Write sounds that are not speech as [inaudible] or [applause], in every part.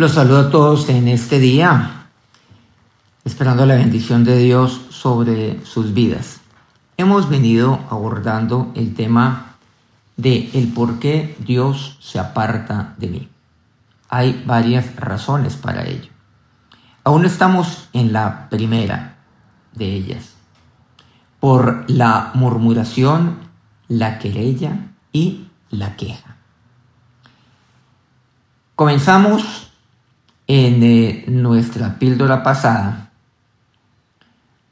Los saludo a todos en este día, esperando la bendición de Dios sobre sus vidas. Hemos venido abordando el tema de el por qué Dios se aparta de mí. Hay varias razones para ello. Aún estamos en la primera de ellas, por la murmuración, la querella y la queja. Comenzamos en nuestra píldora pasada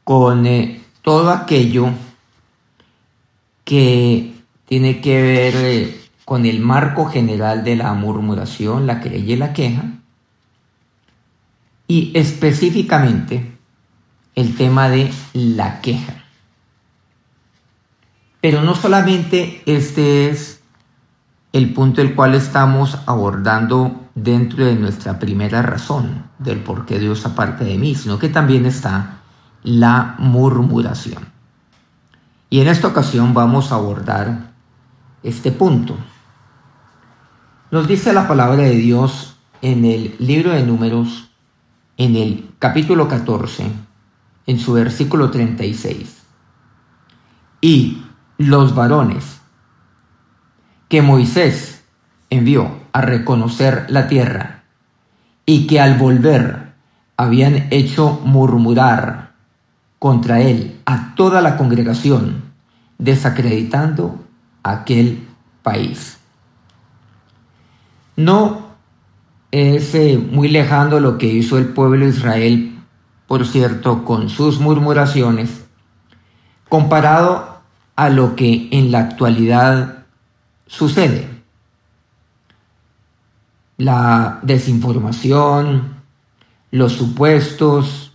con eh, todo aquello que tiene que ver eh, con el marco general de la murmuración, la querella y la queja, y específicamente el tema de la queja. Pero no solamente este es el punto el cual estamos abordando dentro de nuestra primera razón del por qué Dios aparte de mí, sino que también está la murmuración. Y en esta ocasión vamos a abordar este punto. Nos dice la palabra de Dios en el libro de números, en el capítulo 14, en su versículo 36. Y los varones que Moisés envió a reconocer la tierra y que al volver habían hecho murmurar contra él a toda la congregación, desacreditando aquel país. No es eh, muy lejano lo que hizo el pueblo de Israel, por cierto, con sus murmuraciones, comparado a lo que en la actualidad sucede. La desinformación, los supuestos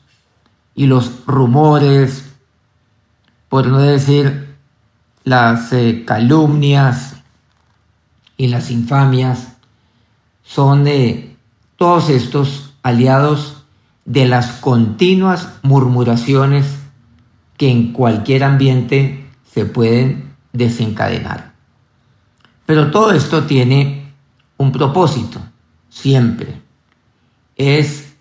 y los rumores, por no decir las eh, calumnias y las infamias, son de todos estos aliados de las continuas murmuraciones que en cualquier ambiente se pueden desencadenar. Pero todo esto tiene un propósito, siempre. Es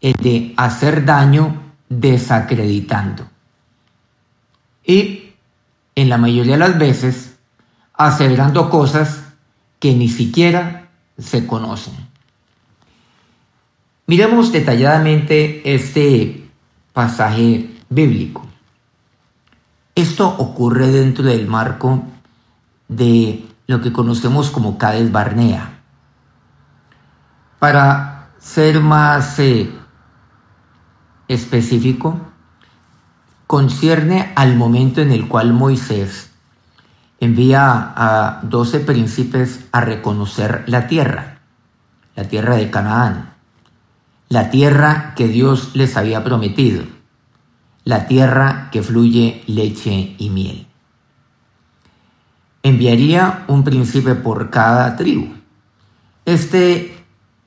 el de hacer daño desacreditando. Y en la mayoría de las veces aseverando cosas que ni siquiera se conocen. Miremos detalladamente este pasaje bíblico. Esto ocurre dentro del marco de lo que conocemos como Cades Barnea. Para ser más eh, específico, concierne al momento en el cual Moisés envía a doce príncipes a reconocer la tierra, la tierra de Canaán, la tierra que Dios les había prometido, la tierra que fluye leche y miel enviaría un príncipe por cada tribu. Este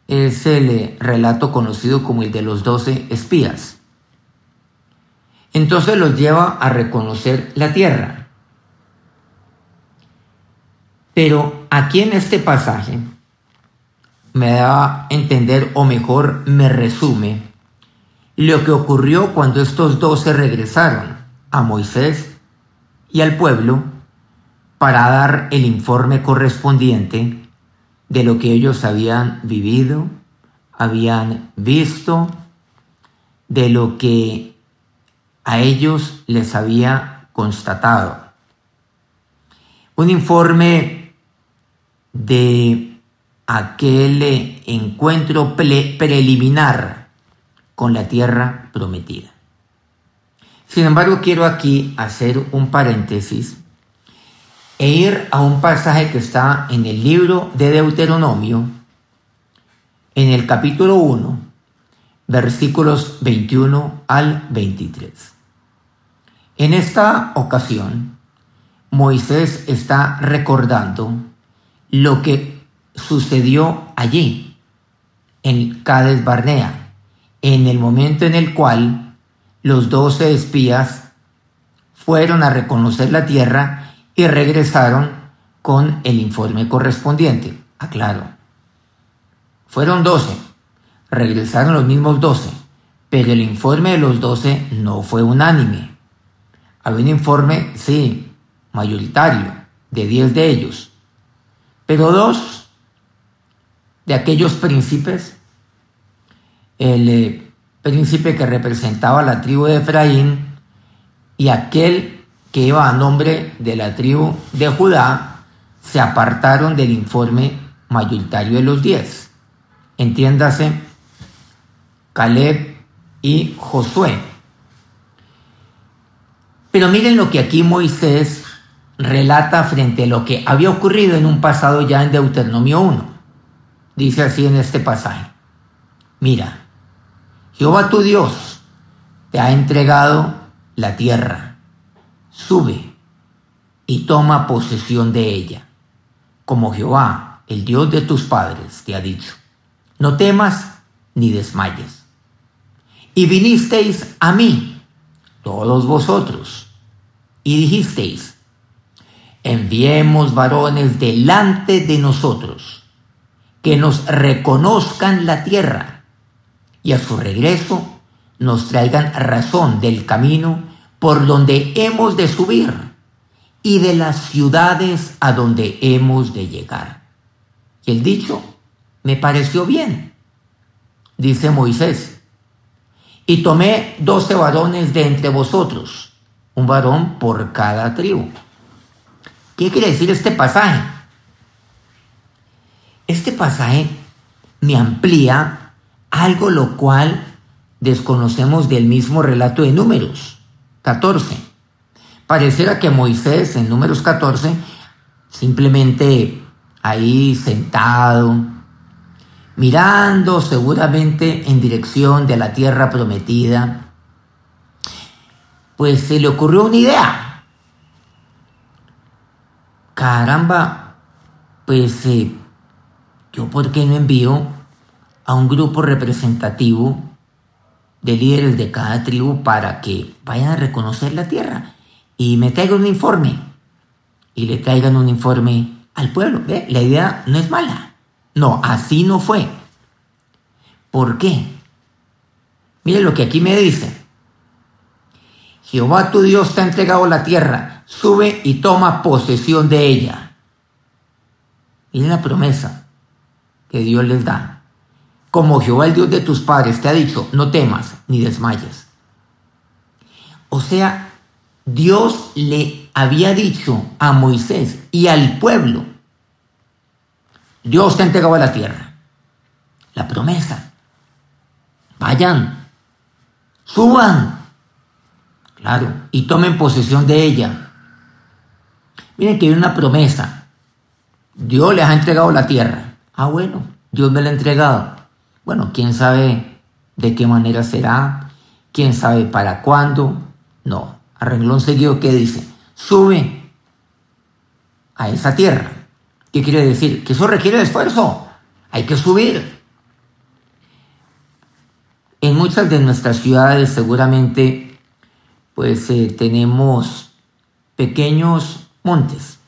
es el relato conocido como el de los doce espías. Entonces los lleva a reconocer la tierra. Pero aquí en este pasaje me da a entender, o mejor me resume, lo que ocurrió cuando estos doce regresaron a Moisés y al pueblo para dar el informe correspondiente de lo que ellos habían vivido, habían visto, de lo que a ellos les había constatado. Un informe de aquel encuentro preliminar con la tierra prometida. Sin embargo, quiero aquí hacer un paréntesis e ir a un pasaje que está en el libro de Deuteronomio, en el capítulo 1, versículos 21 al 23. En esta ocasión, Moisés está recordando lo que sucedió allí, en Cades Barnea, en el momento en el cual los doce espías fueron a reconocer la tierra y regresaron con el informe correspondiente. Aclaro. Fueron 12, regresaron los mismos doce, pero el informe de los doce no fue unánime. Había un informe, sí, mayoritario, de diez de ellos, pero dos de aquellos príncipes, el eh, príncipe que representaba la tribu de Efraín y aquel que iba a nombre de la tribu de Judá, se apartaron del informe mayoritario de los diez. Entiéndase, Caleb y Josué. Pero miren lo que aquí Moisés relata frente a lo que había ocurrido en un pasado ya en Deuteronomio 1. Dice así en este pasaje. Mira, Jehová tu Dios te ha entregado la tierra. Sube y toma posesión de ella, como Jehová, el Dios de tus padres, te ha dicho. No temas ni desmayes. Y vinisteis a mí, todos vosotros, y dijisteis, enviemos varones delante de nosotros, que nos reconozcan la tierra, y a su regreso nos traigan razón del camino por donde hemos de subir y de las ciudades a donde hemos de llegar. Y el dicho me pareció bien, dice Moisés, y tomé doce varones de entre vosotros, un varón por cada tribu. ¿Qué quiere decir este pasaje? Este pasaje me amplía algo lo cual desconocemos del mismo relato de números 14. Pareciera que Moisés en números 14 simplemente ahí sentado, mirando seguramente en dirección de la tierra prometida, pues se le ocurrió una idea. Caramba, pues eh, yo por qué no envío a un grupo representativo de líderes de cada tribu para que vayan a reconocer la tierra y me traigan un informe y le traigan un informe al pueblo. ¿Ve? La idea no es mala. No, así no fue. ¿Por qué? Mire lo que aquí me dice. Jehová tu Dios te ha entregado la tierra, sube y toma posesión de ella. Miren la promesa que Dios les da. Como Jehová el Dios de tus padres te ha dicho, no temas ni desmayes. O sea, Dios le había dicho a Moisés y al pueblo, Dios te ha entregado a la tierra. La promesa. Vayan, suban, claro, y tomen posesión de ella. Miren que hay una promesa. Dios les ha entregado la tierra. Ah, bueno, Dios me la ha entregado. Bueno, quién sabe de qué manera será, quién sabe para cuándo. No, a renglón seguido, ¿qué dice? Sube a esa tierra. ¿Qué quiere decir? Que eso requiere esfuerzo. Hay que subir. En muchas de nuestras ciudades seguramente pues eh, tenemos pequeños montes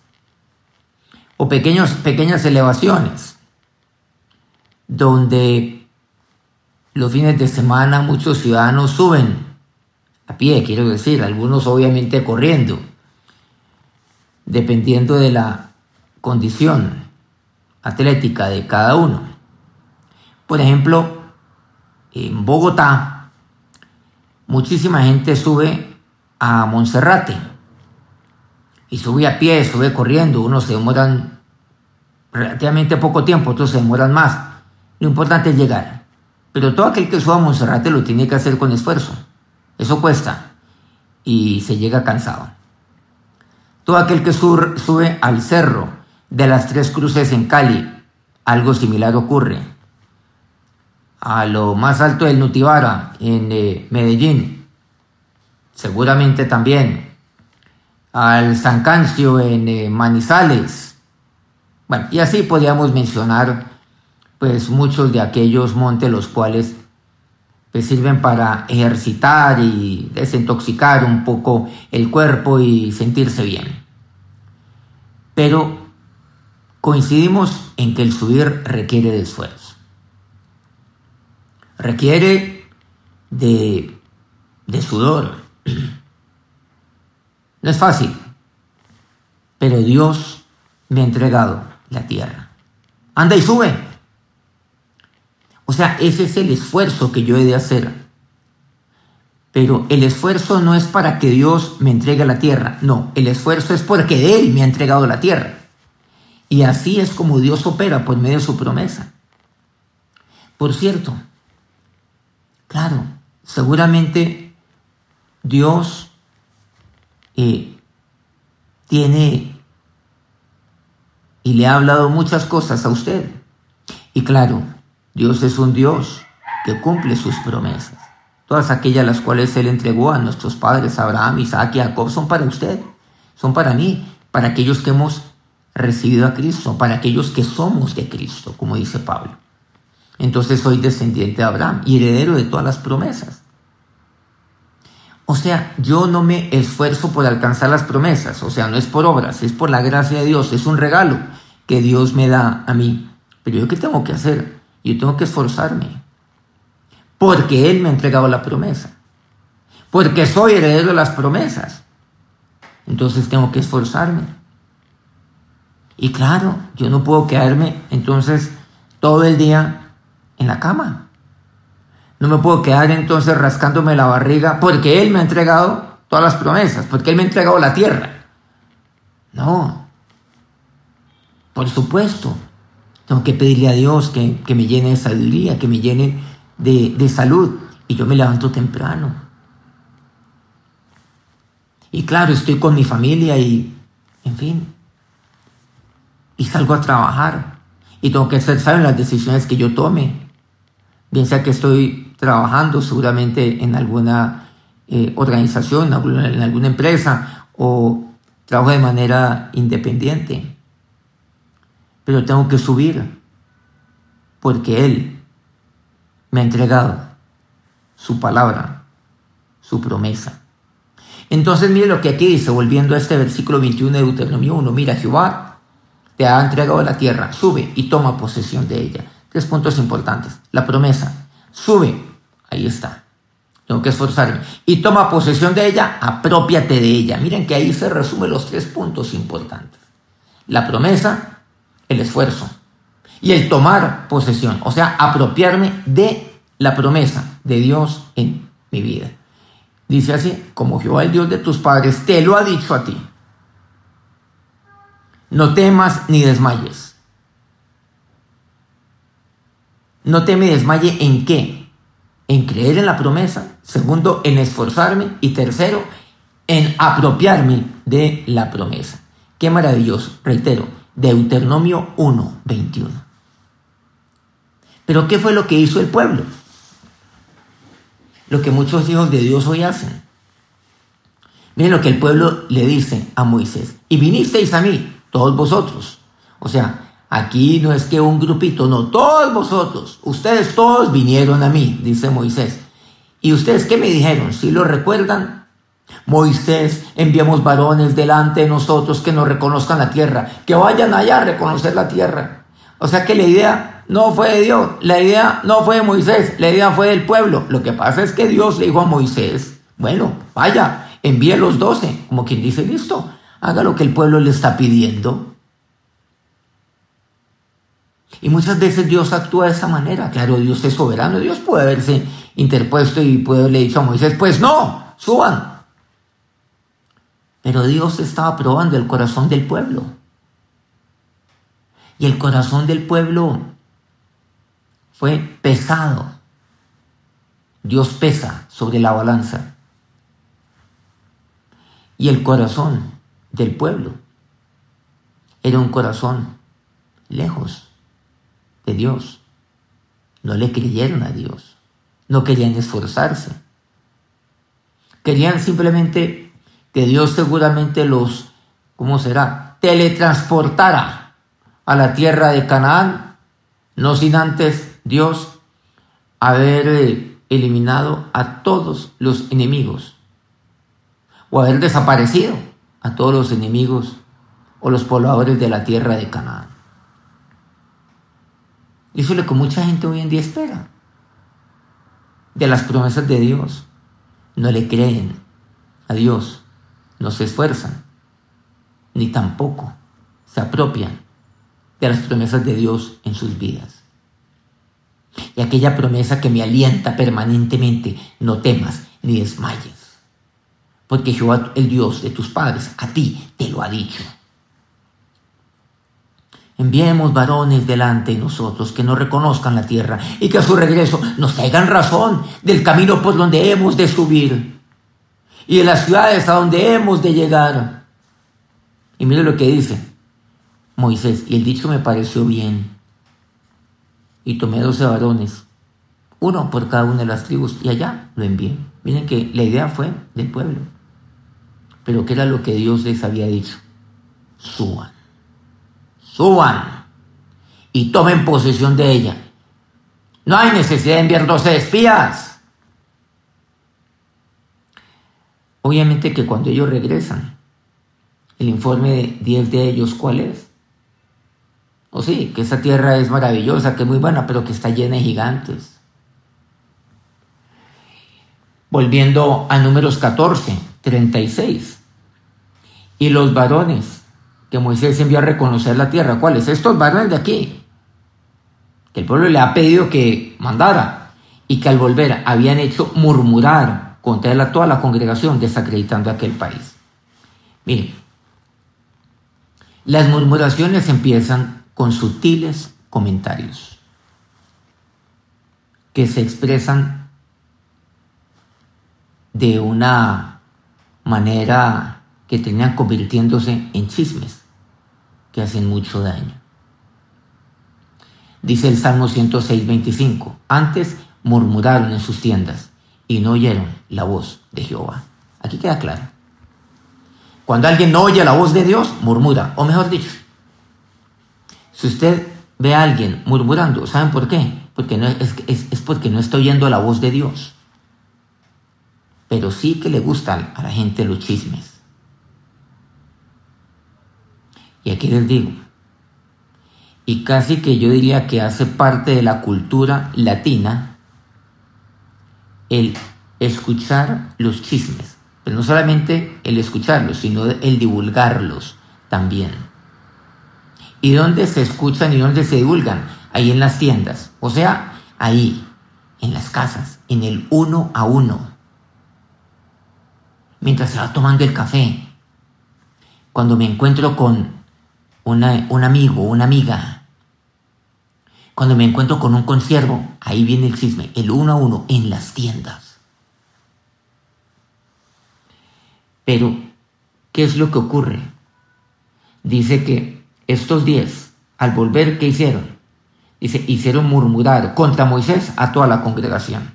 o pequeños, pequeñas elevaciones donde los fines de semana muchos ciudadanos suben a pie, quiero decir, algunos obviamente corriendo, dependiendo de la condición atlética de cada uno. Por ejemplo, en Bogotá, muchísima gente sube a Monserrate y sube a pie, sube corriendo, unos se demoran relativamente poco tiempo, otros se demoran más. Lo importante es llegar. Pero todo aquel que suba a Monserrate lo tiene que hacer con esfuerzo. Eso cuesta y se llega cansado. Todo aquel que sube al cerro de las Tres Cruces en Cali, algo similar ocurre. A lo más alto del Nutibara, en eh, Medellín, seguramente también. Al San Cancio en eh, Manizales. Bueno, y así podríamos mencionar pues muchos de aquellos montes los cuales pues, sirven para ejercitar y desintoxicar un poco el cuerpo y sentirse bien. Pero coincidimos en que el subir requiere de esfuerzo. requiere de, de sudor. [clears throat] No es fácil, pero Dios me ha entregado la tierra. Anda y sube. O sea, ese es el esfuerzo que yo he de hacer. Pero el esfuerzo no es para que Dios me entregue la tierra. No, el esfuerzo es porque Él me ha entregado la tierra. Y así es como Dios opera por medio de su promesa. Por cierto, claro, seguramente Dios eh, tiene y le ha hablado muchas cosas a usted. Y claro, Dios es un Dios que cumple sus promesas. Todas aquellas las cuales Él entregó a nuestros padres, Abraham, Isaac y Jacob, son para usted, son para mí, para aquellos que hemos recibido a Cristo, para aquellos que somos de Cristo, como dice Pablo. Entonces soy descendiente de Abraham y heredero de todas las promesas. O sea, yo no me esfuerzo por alcanzar las promesas, o sea, no es por obras, es por la gracia de Dios, es un regalo que Dios me da a mí. Pero yo qué tengo que hacer? Yo tengo que esforzarme, porque Él me ha entregado la promesa, porque soy heredero de las promesas. Entonces tengo que esforzarme. Y claro, yo no puedo quedarme entonces todo el día en la cama. No me puedo quedar entonces rascándome la barriga porque Él me ha entregado todas las promesas, porque Él me ha entregado la tierra. No. Por supuesto, tengo que pedirle a Dios que, me llene de sabiduría, que me llene de, de salud. Y yo me levanto temprano. Y claro, estoy con mi familia y, en fin, y salgo a trabajar y tengo que ser sabio en las decisiones que yo tome. Bien sea que estoy trabajando seguramente en alguna eh, organización, en alguna empresa o trabajo de manera independiente. Pero tengo que subir porque Él me ha entregado su palabra, su promesa. Entonces mire lo que aquí dice, volviendo a este versículo 21 de Deuteronomio 1, mira Jehová te ha entregado la tierra, sube y toma posesión de ella. Tres puntos importantes. La promesa, sube, ahí está. Tengo que esforzarme. Y toma posesión de ella, apropiate de ella. Miren que ahí se resumen los tres puntos importantes. La promesa, el esfuerzo y el tomar posesión, o sea, apropiarme de la promesa de Dios en mi vida. Dice así, como Jehová el Dios de tus padres te lo ha dicho a ti. No temas ni desmayes. No teme y desmaye en qué? En creer en la promesa. Segundo, en esforzarme. Y tercero, en apropiarme de la promesa. Qué maravilloso. Reitero, Deuteronomio 1, 21. Pero ¿qué fue lo que hizo el pueblo? Lo que muchos hijos de Dios hoy hacen. Miren lo que el pueblo le dice a Moisés. Y vinisteis a mí todos vosotros. O sea, aquí no es que un grupito, no, todos vosotros, ustedes todos vinieron a mí, dice Moisés. ¿Y ustedes qué me dijeron? Si lo recuerdan, Moisés, enviamos varones delante de nosotros que nos reconozcan la tierra, que vayan allá a reconocer la tierra. O sea que la idea no fue de Dios, la idea no fue de Moisés, la idea fue del pueblo. Lo que pasa es que Dios le dijo a Moisés, bueno, vaya, envíe los doce, como quien dice, listo, haga lo que el pueblo le está pidiendo. Y muchas veces Dios actúa de esa manera. Claro, Dios es soberano. Dios puede haberse interpuesto y puede haberle dicho a Moisés, pues no, suban. Pero Dios estaba probando el corazón del pueblo. Y el corazón del pueblo fue pesado. Dios pesa sobre la balanza. Y el corazón del pueblo. Era un corazón lejos de Dios. No le creyeron a Dios. No querían esforzarse. Querían simplemente que Dios seguramente los, ¿cómo será? Teletransportara a la tierra de Canaán, no sin antes Dios haber eh, eliminado a todos los enemigos o haber desaparecido a todos los enemigos o los pobladores de la tierra de Canaán. Eso es lo que mucha gente hoy en día espera. de las promesas de Dios. No le creen a Dios, no se esfuerzan, ni tampoco se apropian de las promesas de Dios en sus vidas. Y aquella promesa que me alienta permanentemente, no temas ni desmayes, porque Jehová, el Dios de tus padres, a ti te lo ha dicho. Enviemos varones delante de nosotros que no reconozcan la tierra y que a su regreso nos traigan razón del camino por donde hemos de subir y de las ciudades a donde hemos de llegar. Y mire lo que dice Moisés, y el dicho me pareció bien. Y tomé doce varones, uno por cada una de las tribus, y allá lo envié. Miren que la idea fue del pueblo. Pero ¿qué era lo que Dios les había dicho? Suban suban y tomen posesión de ella. No hay necesidad de enviar 12 espías. Obviamente que cuando ellos regresan, el informe de 10 de ellos, ¿cuál es? O sí, que esa tierra es maravillosa, que es muy buena, pero que está llena de gigantes. Volviendo a números 14, 36. Y los varones que Moisés envió a reconocer la tierra. ¿Cuáles? Estos varones de aquí, que el pueblo le ha pedido que mandara y que al volver habían hecho murmurar contra toda la congregación, desacreditando aquel país. Miren, las murmuraciones empiezan con sutiles comentarios que se expresan de una manera que terminan convirtiéndose en chismes que hacen mucho daño. Dice el Salmo 106, 25, antes murmuraron en sus tiendas y no oyeron la voz de Jehová. Aquí queda claro. Cuando alguien no oye la voz de Dios, murmura, o mejor dicho, si usted ve a alguien murmurando, ¿saben por qué? Porque no, es, es porque no está oyendo la voz de Dios. Pero sí que le gustan a la gente los chismes. Y aquí les digo, y casi que yo diría que hace parte de la cultura latina el escuchar los chismes, pero no solamente el escucharlos, sino el divulgarlos también. ¿Y dónde se escuchan y dónde se divulgan? Ahí en las tiendas, o sea, ahí, en las casas, en el uno a uno. Mientras se va tomando el café, cuando me encuentro con un amigo, una amiga. Cuando me encuentro con un consiervo, ahí viene el chisme, el uno a uno, en las tiendas. Pero, ¿qué es lo que ocurre? Dice que estos diez, al volver, ¿qué hicieron? Dice, hicieron murmurar contra Moisés a toda la congregación.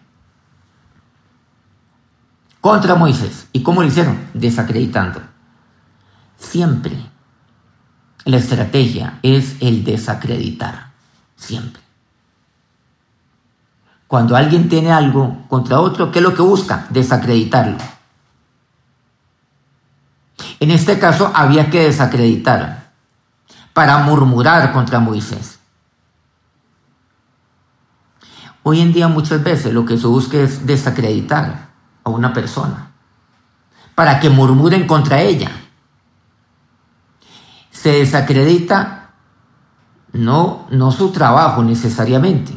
Contra Moisés. ¿Y cómo lo hicieron? Desacreditando. Siempre la estrategia es el desacreditar, siempre. Cuando alguien tiene algo contra otro, ¿qué es lo que busca? Desacreditarlo. En este caso había que desacreditar para murmurar contra Moisés. Hoy en día muchas veces lo que se busca es desacreditar a una persona para que murmuren contra ella se desacredita no, no su trabajo necesariamente.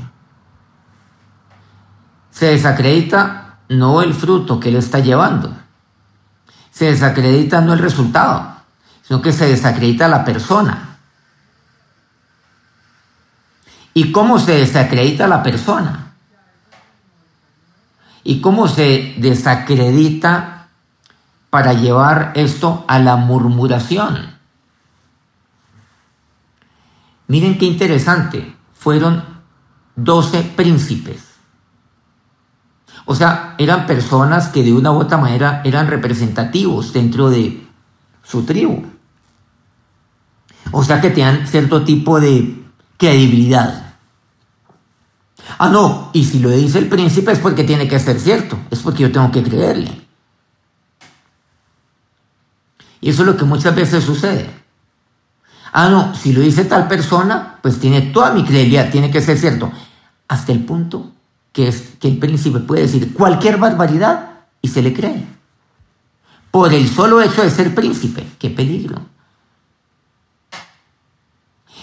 Se desacredita no el fruto que él está llevando. Se desacredita no el resultado, sino que se desacredita la persona. ¿Y cómo se desacredita la persona? ¿Y cómo se desacredita para llevar esto a la murmuración? Miren qué interesante, fueron 12 príncipes. O sea, eran personas que de una u otra manera eran representativos dentro de su tribu. O sea que tenían cierto tipo de credibilidad. Ah, no, y si lo dice el príncipe es porque tiene que ser cierto, es porque yo tengo que creerle. Y eso es lo que muchas veces sucede. Ah, no, si lo dice tal persona, pues tiene toda mi credibilidad, tiene que ser cierto. Hasta el punto que, es, que el príncipe puede decir cualquier barbaridad y se le cree. Por el solo hecho de ser príncipe, qué peligro.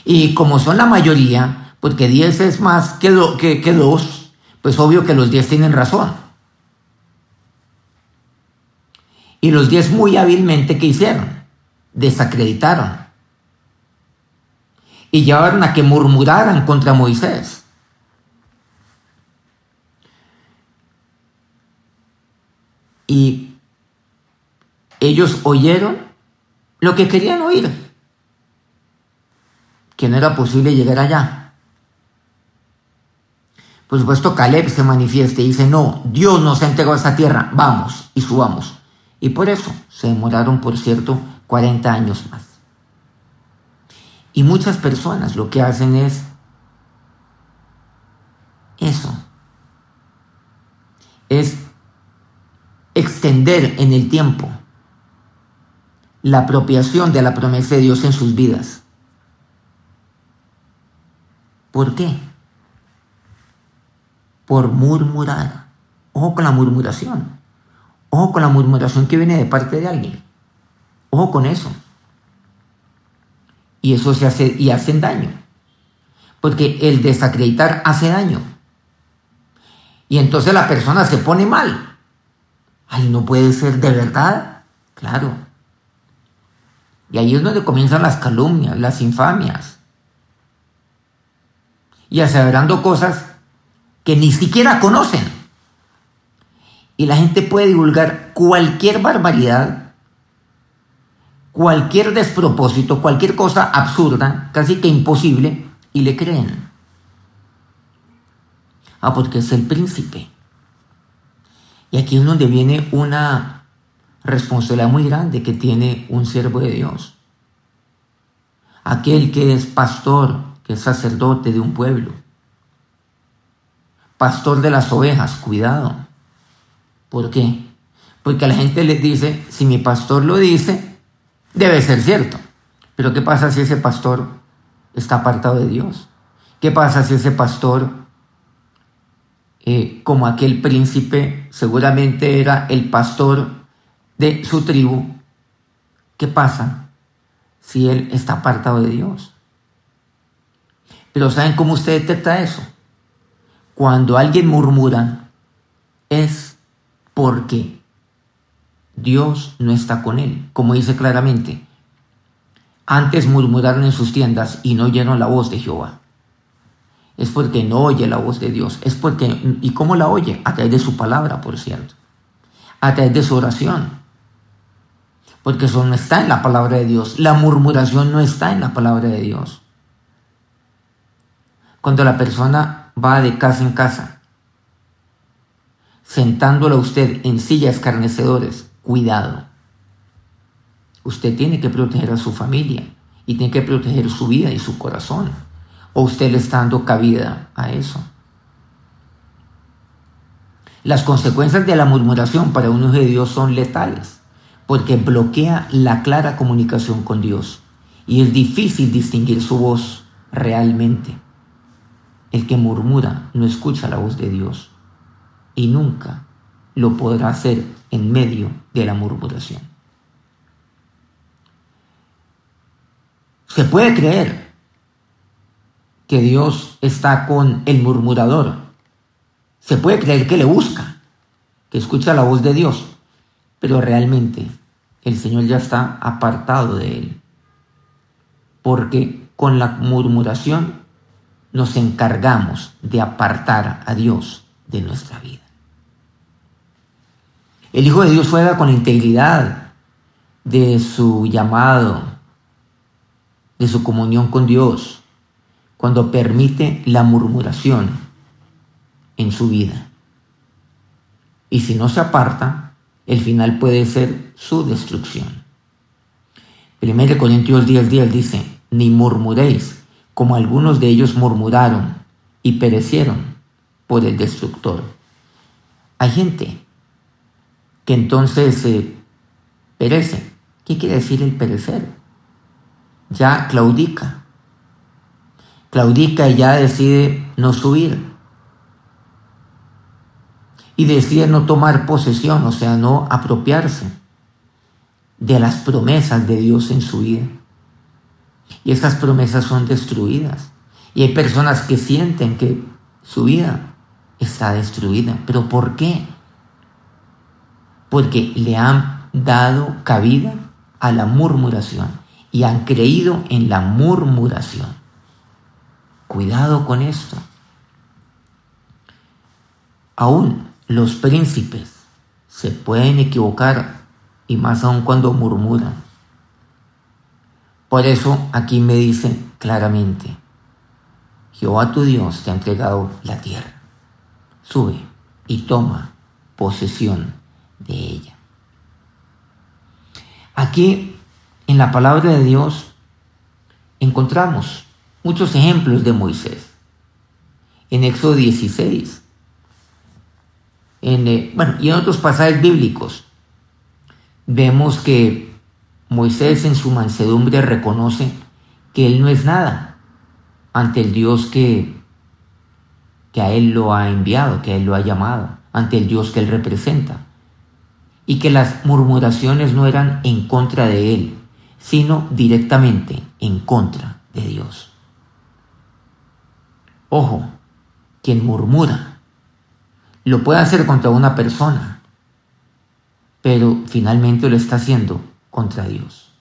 Y como son la mayoría, porque 10 es más que, que, que 2, pues obvio que los 10 tienen razón. Y los 10 muy hábilmente, ¿qué hicieron? Desacreditaron. Y llevaron a que murmuraran contra Moisés. Y ellos oyeron lo que querían oír, que no era posible llegar allá. Por supuesto, Caleb se manifiesta y dice, no, Dios nos ha entregado esa tierra, vamos y subamos. Y por eso se demoraron, por cierto, 40 años más. Y muchas personas lo que hacen es eso. Es extender en el tiempo la apropiación de la promesa de Dios en sus vidas. ¿Por qué? Por murmurar. Ojo con la murmuración. Ojo con la murmuración que viene de parte de alguien. Ojo con eso. Y eso se hace y hacen daño. Porque el desacreditar hace daño. Y entonces la persona se pone mal. Ay, no puede ser de verdad. Claro. Y ahí es donde comienzan las calumnias, las infamias. Y aseverando cosas que ni siquiera conocen y la gente puede divulgar cualquier barbaridad, cualquier despropósito, cualquier cosa absurda, casi que imposible, y le creen. Ah, porque es el príncipe. Y aquí es donde viene una responsabilidad muy grande que tiene un siervo de Dios. Aquel que es pastor, que es sacerdote de un pueblo. Pastor de las ovejas, cuidado. ¿Por qué? Porque a la gente les dice, si mi pastor lo dice, debe ser cierto. Pero ¿qué pasa si ese pastor está apartado de Dios? ¿Qué pasa si ese pastor, eh, como aquel príncipe, seguramente era el pastor de su tribu? ¿Qué pasa si él está apartado de Dios? Pero ¿saben cómo usted detecta eso? Cuando alguien murmura, es porque Dios no está con él, como dice claramente. Antes murmuraron en sus tiendas y no oyeron la voz de Jehová. Es porque no oye la voz de Dios. Es porque, ¿y cómo la oye? A través de su palabra, por cierto. A través de su oración. Porque eso no está en la palabra de Dios. La murmuración no está en la palabra de Dios. Cuando la persona va de casa en casa sentándola usted en sillas escarnecedores, cuidado. Usted tiene que proteger a su familia y tiene que proteger su vida y su corazón. O usted le está dando cabida a eso. Las consecuencias de la murmuración para un hijo de Dios son letales, porque bloquea la clara comunicación con Dios y es difícil distinguir su voz realmente. El que murmura no escucha la voz de Dios y nunca lo podrá hacer en medio de la murmuración. Se puede creer que Dios está con el murmurador. Se puede creer que le busca, que escucha la voz de Dios, pero realmente el Señor ya está apartado de él. Porque con la murmuración nos encargamos de apartar a Dios de nuestra vida. El Hijo de Dios juega con la integridad de su llamado, de su comunión con Dios, cuando permite la murmuración en su vida. Y si no se aparta, el final puede ser su destrucción. 1 Corintios 10, 10 dice, ni murmuréis, como algunos de ellos murmuraron y perecieron por el destructor. Hay gente que entonces se perece. ¿Qué quiere decir el perecer? Ya claudica. Claudica y ya decide no subir. y decide no tomar posesión, o sea, no apropiarse de las promesas de Dios en su vida. Y esas promesas son destruidas. Y hay personas que sienten que su vida está destruida. ¿Pero por qué? Porque le han dado cabida a la murmuración y han creído en la murmuración. Cuidado con esto. Aún los príncipes se pueden equivocar y más aún cuando murmuran. Por eso aquí me dice claramente, Jehová tu Dios te ha entregado la tierra. Sube y toma posesión de ella. Aquí en la palabra de Dios encontramos muchos ejemplos de Moisés. En Éxodo 16, en, eh, bueno, y en otros pasajes bíblicos, vemos que Moisés en su mansedumbre reconoce que él no es nada ante el Dios que, que a Él lo ha enviado, que a Él lo ha llamado, ante el Dios que Él representa. Y que las murmuraciones no eran en contra de Él, sino directamente en contra de Dios. Ojo, quien murmura lo puede hacer contra una persona, pero finalmente lo está haciendo contra Dios.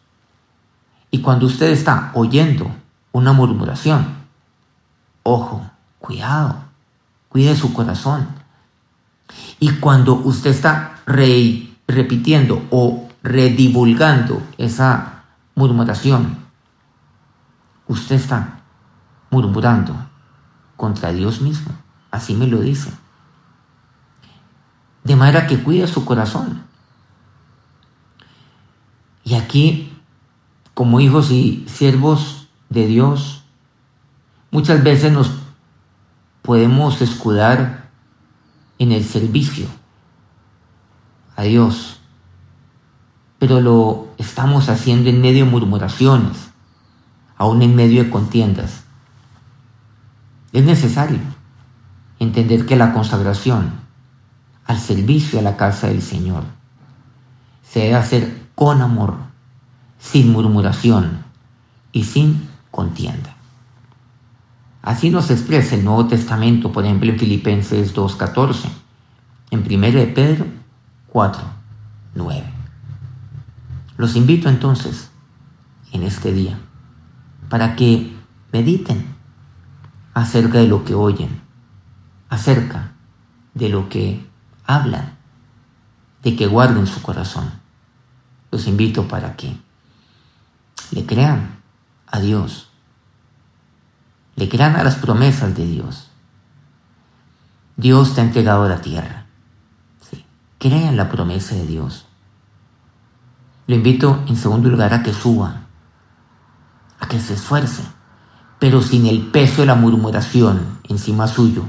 Y cuando usted está oyendo una murmuración, Ojo, cuidado, cuide su corazón. Y cuando usted está repitiendo o redivulgando esa murmuración, usted está murmurando contra Dios mismo. Así me lo dice. De manera que cuide su corazón. Y aquí, como hijos y siervos de Dios, Muchas veces nos podemos escudar en el servicio Dios, pero lo estamos haciendo en medio de murmuraciones, aún en medio de contiendas. Es necesario entender que la consagración al servicio a la casa del Señor se debe hacer con amor, sin murmuración y sin contienda. Así nos expresa el Nuevo Testamento, por ejemplo, en Filipenses 2.14, en 1 de Pedro 4.9. Los invito entonces en este día para que mediten acerca de lo que oyen, acerca de lo que hablan, de que guarden su corazón. Los invito para que le crean a Dios le crean a las promesas de Dios. Dios te ha entregado la tierra. Sí. Crean la promesa de Dios. Lo invito en segundo lugar a que suba, a que se esfuerce, pero sin el peso de la murmuración encima suyo,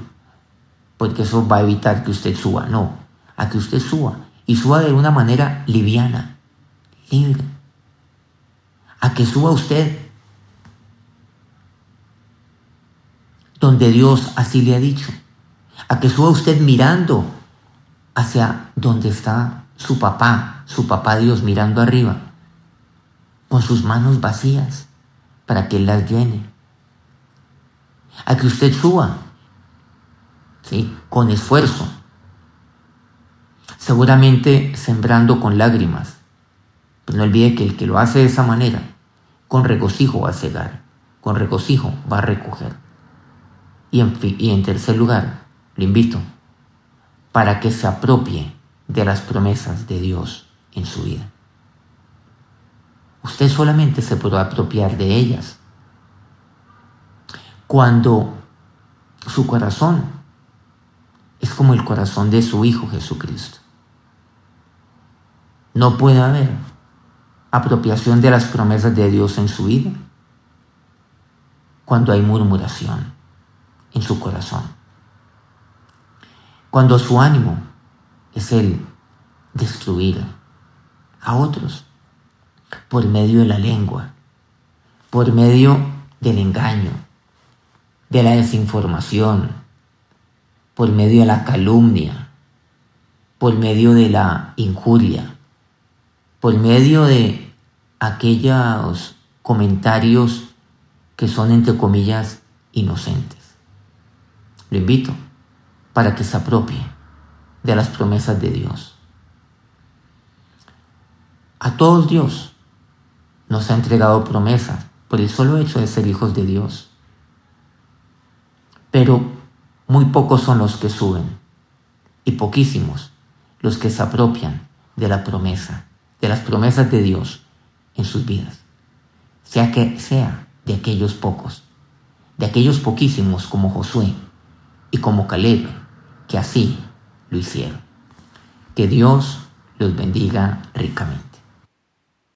porque eso va a evitar que usted suba. No, a que usted suba y suba de una manera liviana, libre. A que suba usted donde Dios así le ha dicho. A que suba usted mirando hacia donde está su papá, su papá Dios mirando arriba, con sus manos vacías, para que Él las llene. A que usted suba, ¿sí? con esfuerzo, seguramente sembrando con lágrimas. Pero no olvide que el que lo hace de esa manera, con regocijo va a cegar, con regocijo va a recoger. Y en, tercer lugar, le invito para que se apropie de las promesas de Dios en su vida. Usted solamente se podrá apropiar de ellas cuando su corazón es como el corazón de su Hijo Jesucristo. No puede haber apropiación de las promesas de Dios en su vida cuando hay murmuración en su corazón. Cuando su ánimo es el destruir a otros por medio de la lengua, por medio del engaño, de la desinformación, por medio de la calumnia, por medio de la injuria, por medio de aquellos comentarios que son entre comillas inocentes. Lo invito para que se apropie de las promesas de Dios. A todos Dios nos ha entregado promesas por el solo hecho de ser hijos de Dios. Pero muy pocos son los que suben y poquísimos los que se apropian de la promesa, de las promesas de Dios en sus vidas. Sea que sea de aquellos pocos, de aquellos poquísimos como Josué y como Caleb, que así lo hicieron. Que Dios los bendiga ricamente.